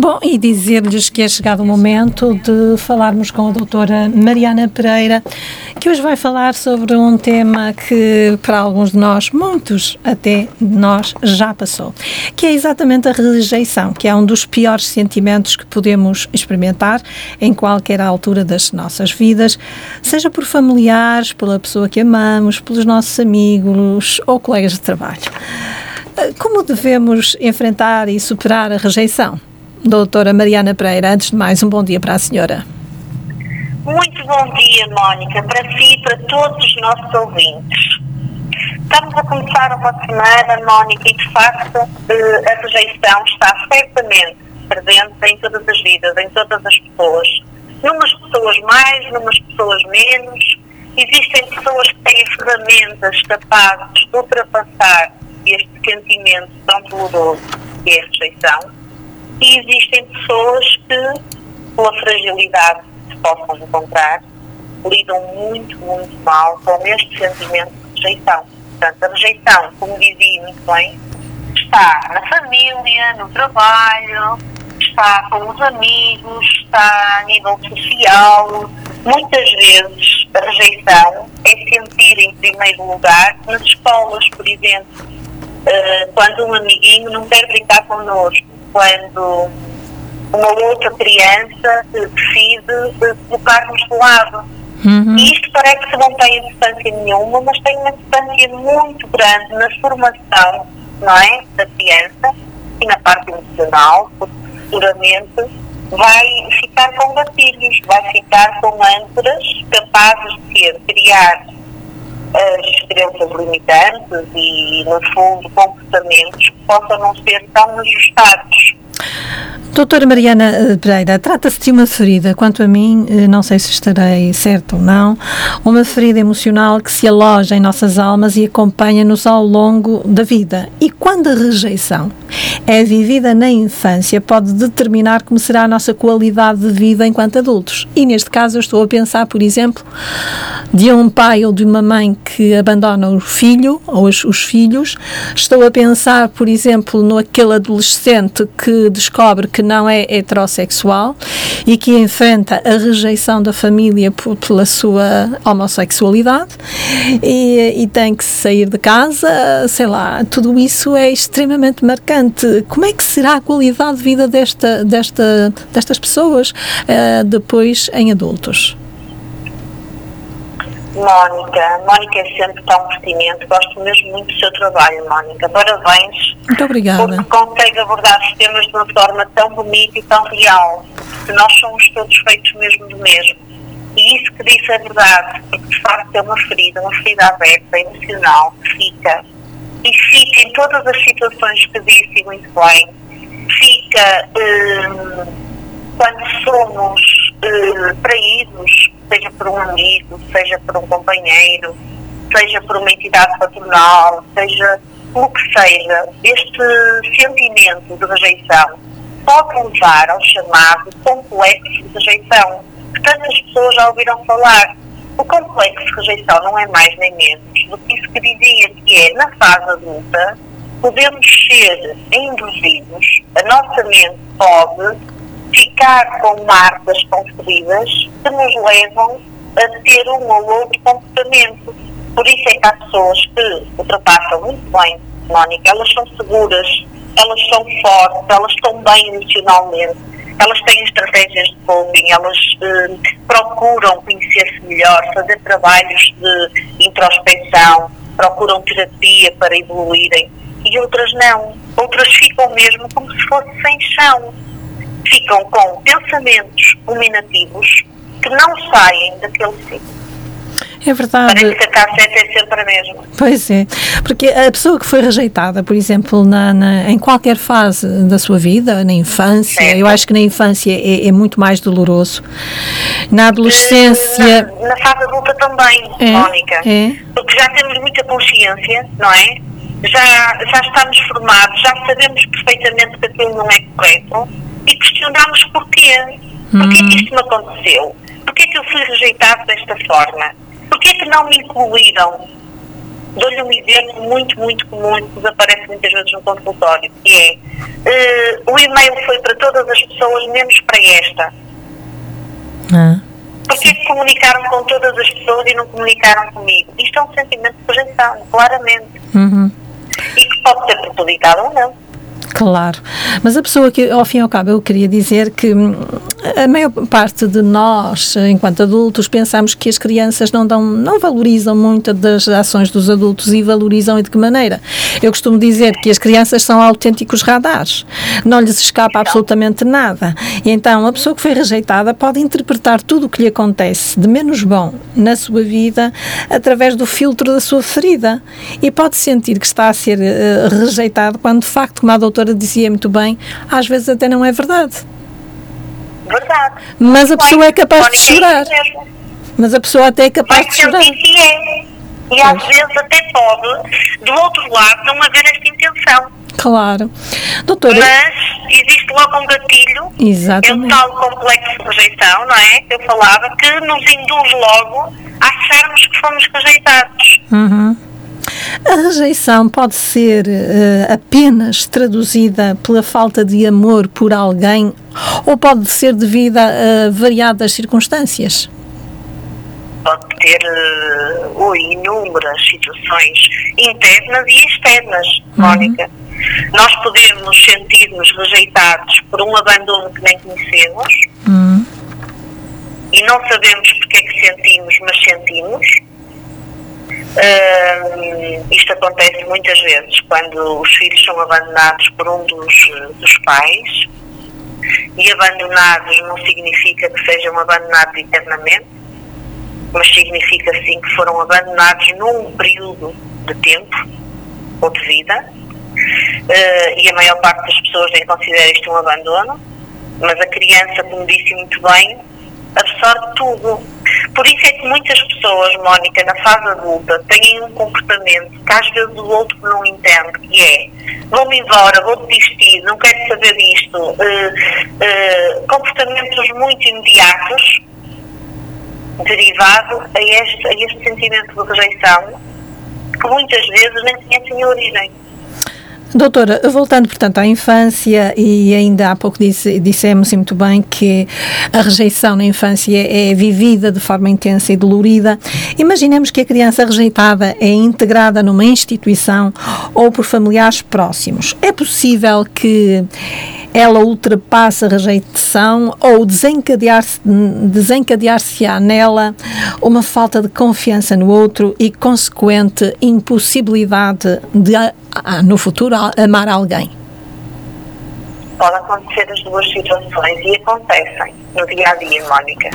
Bom, e dizer-lhes que é chegado o momento de falarmos com a doutora Mariana Pereira, que hoje vai falar sobre um tema que para alguns de nós, muitos até de nós, já passou, que é exatamente a rejeição, que é um dos piores sentimentos que podemos experimentar em qualquer altura das nossas vidas, seja por familiares, pela pessoa que amamos, pelos nossos amigos ou colegas de trabalho. Como devemos enfrentar e superar a rejeição? Doutora Mariana Pereira, antes de mais, um bom dia para a senhora. Muito bom dia, Mónica, para si e para todos os nossos ouvintes. Estamos a começar uma semana, Mónica, e de facto eh, a rejeição está certamente presente em todas as vidas, em todas as pessoas. Numas pessoas mais, numas pessoas menos. Existem pessoas que têm ferramentas capazes de ultrapassar este sentimento tão doloroso que é a rejeição e existem pessoas que, pela fragilidade que possam encontrar, lidam muito, muito mal com este sentimento de rejeição. Portanto, a rejeição, como dizia muito bem, está na família, no trabalho, está com os amigos, está a nível social. Muitas vezes a rejeição é sentir em primeiro lugar nas escolas, por exemplo, eh, quando um amiguinho não quer brincar connosco quando uma outra criança decide colocar-nos de lado. Uhum. E isto parece que não tem importância nenhuma, mas tem uma importância muito grande na formação não é, da criança e na parte emocional, porque futuramente vai ficar com gatilhos, vai ficar com âncoras capazes de ser, criar as crenças limitantes e, no fundo, comportamentos possam não ser tão ajustados. Doutora Mariana eh, Pereira, trata-se de uma ferida, quanto a mim, eh, não sei se estarei certo ou não, uma ferida emocional que se aloja em nossas almas e acompanha-nos ao longo da vida. E quando a rejeição é vivida na infância, pode determinar como será a nossa qualidade de vida enquanto adultos. E neste caso, eu estou a pensar, por exemplo, de um pai ou de uma mãe que abandona o filho ou os, os filhos. Estou a pensar, por exemplo, no aquele adolescente que descobre que não é heterossexual e que enfrenta a rejeição da família por, pela sua homossexualidade e, e tem que sair de casa, sei lá, tudo isso é extremamente marcante. Como é que será a qualidade de vida desta, desta, destas pessoas uh, depois em adultos? Mónica, Mónica é sempre tão pertinente, gosto mesmo muito do seu trabalho, Mónica. Parabéns. Muito obrigada. Porque consegue abordar os temas de uma forma tão bonita e tão real, que nós somos todos feitos mesmo do mesmo. E isso que disse é verdade, porque de facto é uma ferida, uma ferida aberta, emocional, que fica. E fica em todas as situações que disse muito bem. Fica hum, quando somos hum, traídos seja por um amigo, seja por um companheiro, seja por uma entidade patronal, seja o que seja, este sentimento de rejeição pode levar ao chamado complexo de rejeição, que tantas pessoas já ouviram falar. O complexo de rejeição não é mais nem menos do que dizia, que é, na fase adulta, podemos ser induzidos, a nossa mente pode ficar com marcas construídas que nos levam a ter um ou outro comportamento. Por isso é que há pessoas que ultrapassam muito bem, Mónica, elas são seguras, elas são fortes, elas estão bem emocionalmente, elas têm estratégias de coping, elas eh, procuram conhecer-se melhor, fazer trabalhos de introspecção, procuram terapia para evoluírem e outras não. Outras ficam mesmo como se fosse sem chão ficam com pensamentos dominativos que não saem daquele ciclo. É verdade. Parece que a cassete é sempre a mesma. Pois é, porque a pessoa que foi rejeitada, por exemplo, na, na em qualquer fase da sua vida, na infância, certo. eu acho que na infância é, é, muito mais doloroso. Na adolescência. Na, na fase adulta também, é, Mónica. É. Porque já temos muita consciência, não é? Já, já estamos formados, já sabemos perfeitamente que aquilo não é correto e questionamos porquê. Porquê que isto me aconteceu? Porquê que eu fui rejeitado desta forma? Porquê que não me incluíram Dou-lhe um exemplo muito, muito comum que desaparece muitas vezes no consultório, que é uh, o e-mail foi para todas as pessoas, menos para esta. Ah. Porquê que comunicaram com todas as pessoas e não comunicaram comigo? Isto é um sentimento de projeção, claramente. Uhum. E que pode ser propositado ou não. Claro, mas a pessoa que, ao fim e ao cabo, eu queria dizer que hum, a maior parte de nós, enquanto adultos, pensamos que as crianças não, dão, não valorizam muito das ações dos adultos e valorizam e de que maneira. Eu costumo dizer que as crianças são autênticos radares, não lhes escapa absolutamente nada. E então, a pessoa que foi rejeitada pode interpretar tudo o que lhe acontece de menos bom na sua vida através do filtro da sua ferida e pode sentir que está a ser uh, rejeitado quando, de facto, como a doutora doutora dizia muito bem, às vezes até não é verdade. Verdade. Mas a pessoa é capaz de chorar. Mas a pessoa até é capaz de chorar. É. E às vezes até pode, do outro lado, não haver esta intenção. Claro. Doutora. Mas existe logo um gatilho, Exatamente. é o tal complexo de rejeição, não é? Que eu falava, que nos induz logo a acharmos que fomos rejeitados. Uhum. A rejeição pode ser uh, apenas traduzida pela falta de amor por alguém ou pode ser devida a variadas circunstâncias? Pode ter uh, inúmeras situações internas e externas, uhum. Mónica. Nós podemos sentir-nos rejeitados por um abandono que nem conhecemos uhum. e não sabemos porque é que sentimos, mas sentimos Uh, isto acontece muitas vezes quando os filhos são abandonados por um dos, dos pais e abandonados não significa que sejam abandonados eternamente, mas significa sim que foram abandonados num período de tempo ou de vida uh, e a maior parte das pessoas nem considera isto um abandono, mas a criança, como disse muito bem, absorve tudo. Por isso é que muitas pessoas, Mónica, na fase adulta, têm um comportamento que às vezes o outro não entende, que é vou-me embora, vou desistir, não quero saber disto. Uh, uh, comportamentos muito imediatos, derivado a este, a este sentimento de rejeição, que muitas vezes nem conhecem a origem. Doutora, voltando portanto à infância e ainda há pouco disse, dissemos muito bem que a rejeição na infância é vivida de forma intensa e dolorida. Imaginemos que a criança rejeitada é integrada numa instituição ou por familiares próximos. É possível que ela ultrapassa a rejeição ou desencadear-se desencadear-se-á nela uma falta de confiança no outro e consequente impossibilidade de no futuro amar alguém? Pode acontecer as duas situações e acontecem no dia a dia, Mónica.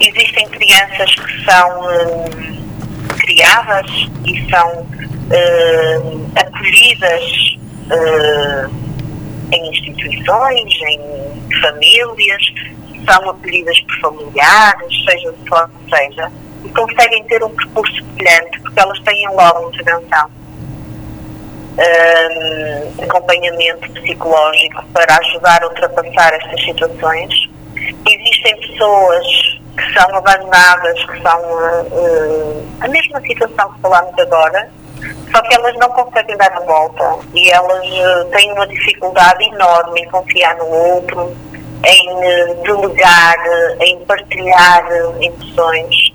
Existem crianças que são hum, criadas e são hum, acolhidas hum, em instituições, em famílias, são acolhidas por familiares, seja de forma que seja, e conseguem ter um percurso brilhante porque elas têm logo intervenção. Um, acompanhamento psicológico para ajudar a ultrapassar estas situações. Existem pessoas que são abandonadas, que são uh, a mesma situação que falámos agora, só que elas não conseguem dar a volta e elas uh, têm uma dificuldade enorme em confiar no outro, em uh, delegar, uh, em partilhar emoções,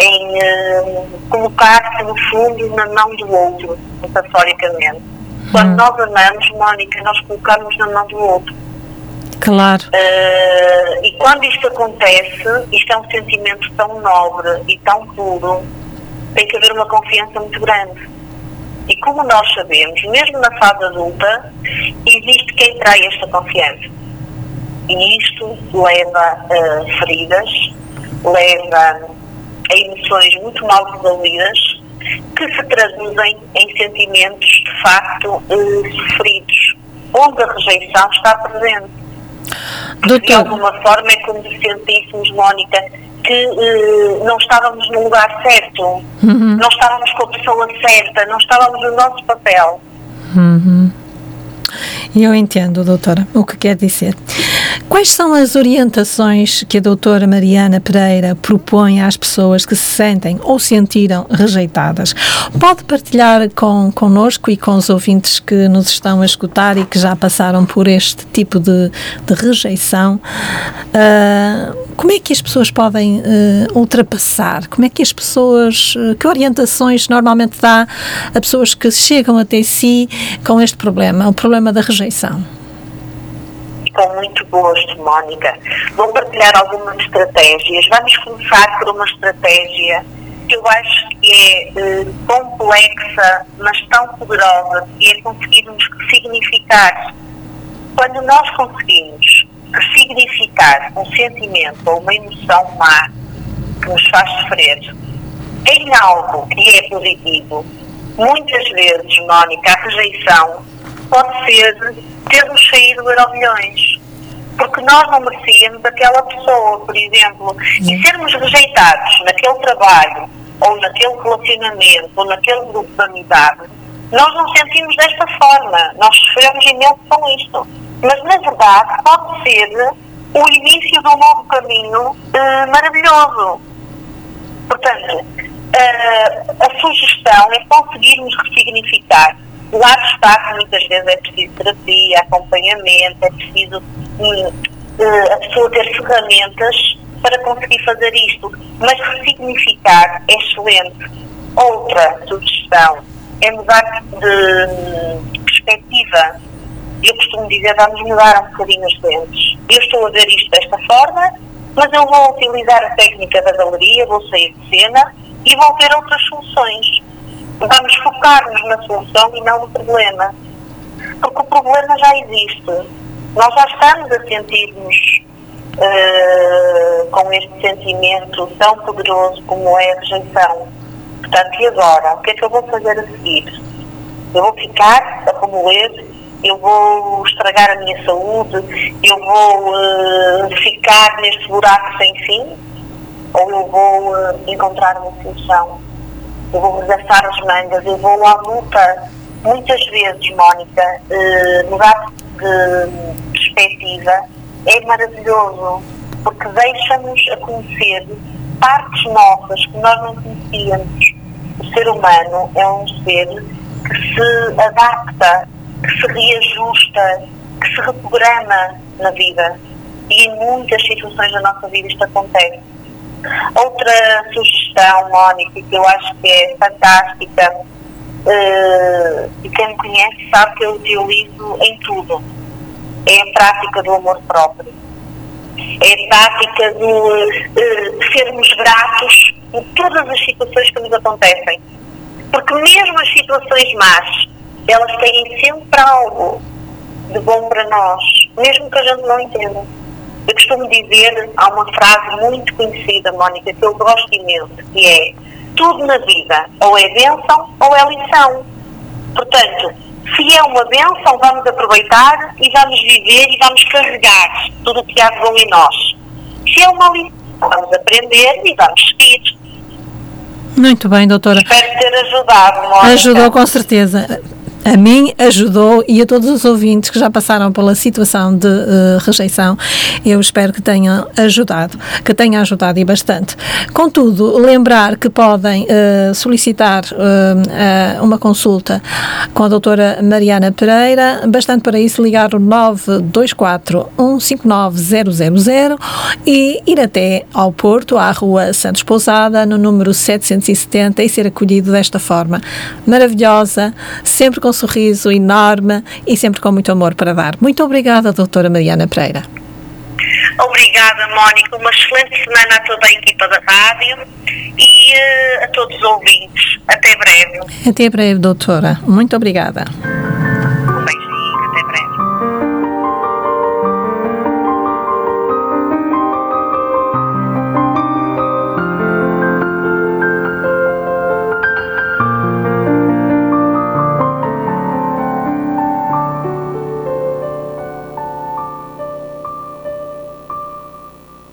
em colocar-se no fundo na mão do outro, metaforicamente. Quando hum. nós amamos, Mónica, nós colocamos na mão do outro. Claro. e quando isto acontece, isto é um sentimento tão nobre e tão puro, tem que haver uma confiança muito grande e como nós sabemos, mesmo na fase adulta, existe quem trai esta confiança. E isto leva a feridas, leva a emoções muito mal resolvidas, que se traduzem em sentimentos de facto eh, sofridos, onde a rejeição está presente. Doutor. De alguma forma é como se sentíssemos, Mónica, que uh, não estávamos no lugar certo, uhum. não estávamos com a pessoa certa, não estávamos no nosso papel. Uhum. Eu entendo, doutora, o que quer dizer. Quais são as orientações que a doutora Mariana Pereira propõe às pessoas que se sentem ou sentiram rejeitadas? Pode partilhar com, connosco e com os ouvintes que nos estão a escutar e que já passaram por este tipo de, de rejeição. Uh, como é que as pessoas podem uh, ultrapassar? Como é que as pessoas, uh, que orientações normalmente dá a pessoas que chegam até si com este problema, o problema da rejeição? com muito gosto, Mónica. Vou partilhar algumas estratégias. Vamos começar por uma estratégia que eu acho que é eh, complexa, mas tão poderosa, que é conseguirmos significar. Quando nós conseguimos significar um sentimento ou uma emoção má que nos faz sofrer em algo que é positivo, muitas vezes, Mónica, a rejeição pode ser termos saído Euromilhões. Porque nós não merecíamos aquela pessoa, por exemplo, e sermos rejeitados naquele trabalho, ou naquele relacionamento, ou naquele grupo de amizade, nós não sentimos desta forma. Nós sofremos imenso com isto. Mas, na verdade, pode ser o início de um novo caminho uh, maravilhoso. Portanto, uh, a sugestão é conseguirmos ressignificar Claro está que muitas vezes é preciso terapia, acompanhamento, é preciso uh, a pessoa ter ferramentas para conseguir fazer isto. Mas ressignificar é excelente. Outra sugestão é mudar de hum, perspectiva. Eu costumo dizer, vamos mudar um bocadinho os dentes. Eu estou a ver isto desta forma, mas eu vou utilizar a técnica da galeria, vou sair de cena e vou ver outras soluções vamos focar-nos na solução e não no problema. Porque o problema já existe. Nós já estamos a sentir-nos uh, com este sentimento tão poderoso como é a rejeição. Portanto, e agora? O que é que eu vou fazer a seguir? Eu vou ficar a remoer? Eu vou estragar a minha saúde? Eu vou uh, ficar neste buraco sem fim? Ou eu vou uh, encontrar uma solução? eu vou gastar as mangas, eu vou à luta. Muitas vezes, Mónica, eh, mudar de perspectiva é maravilhoso, porque deixa-nos a conhecer partes nossas que nós não conhecíamos. O ser humano é um ser que se adapta, que se reajusta, que se reprograma na vida. E em muitas situações da nossa vida isto acontece. Outra sugestão, Mónica, que eu acho que é fantástica, uh, e quem me conhece sabe que eu utilizo em tudo, é a prática do amor próprio. É a prática de uh, sermos gratos por todas as situações que nos acontecem. Porque mesmo as situações más, elas têm sempre algo de bom para nós, mesmo que a gente não entenda. Eu costumo dizer, há uma frase muito conhecida, Mónica, que eu gosto imenso, que é tudo na vida ou é bênção ou é lição. Portanto, se é uma bênção, vamos aproveitar e vamos viver e vamos carregar tudo o que há de bom em nós. Se é uma lição, vamos aprender e vamos seguir. Muito bem, doutora. Espero ter ajudado, Mónica. Ajudou com certeza a mim ajudou e a todos os ouvintes que já passaram pela situação de uh, rejeição, eu espero que tenha ajudado, que tenha ajudado e bastante. Contudo, lembrar que podem uh, solicitar uh, uma consulta com a doutora Mariana Pereira, bastante para isso ligar o 924 159 000 e ir até ao Porto, à rua Santos Pousada, no número 770 e ser acolhido desta forma maravilhosa, sempre com sorriso enorme e sempre com muito amor para dar. Muito obrigada, doutora Mariana Pereira. Obrigada, Mónica. Uma excelente semana a toda a equipa da rádio e uh, a todos os ouvintes. Até breve. Até breve, doutora. Muito obrigada.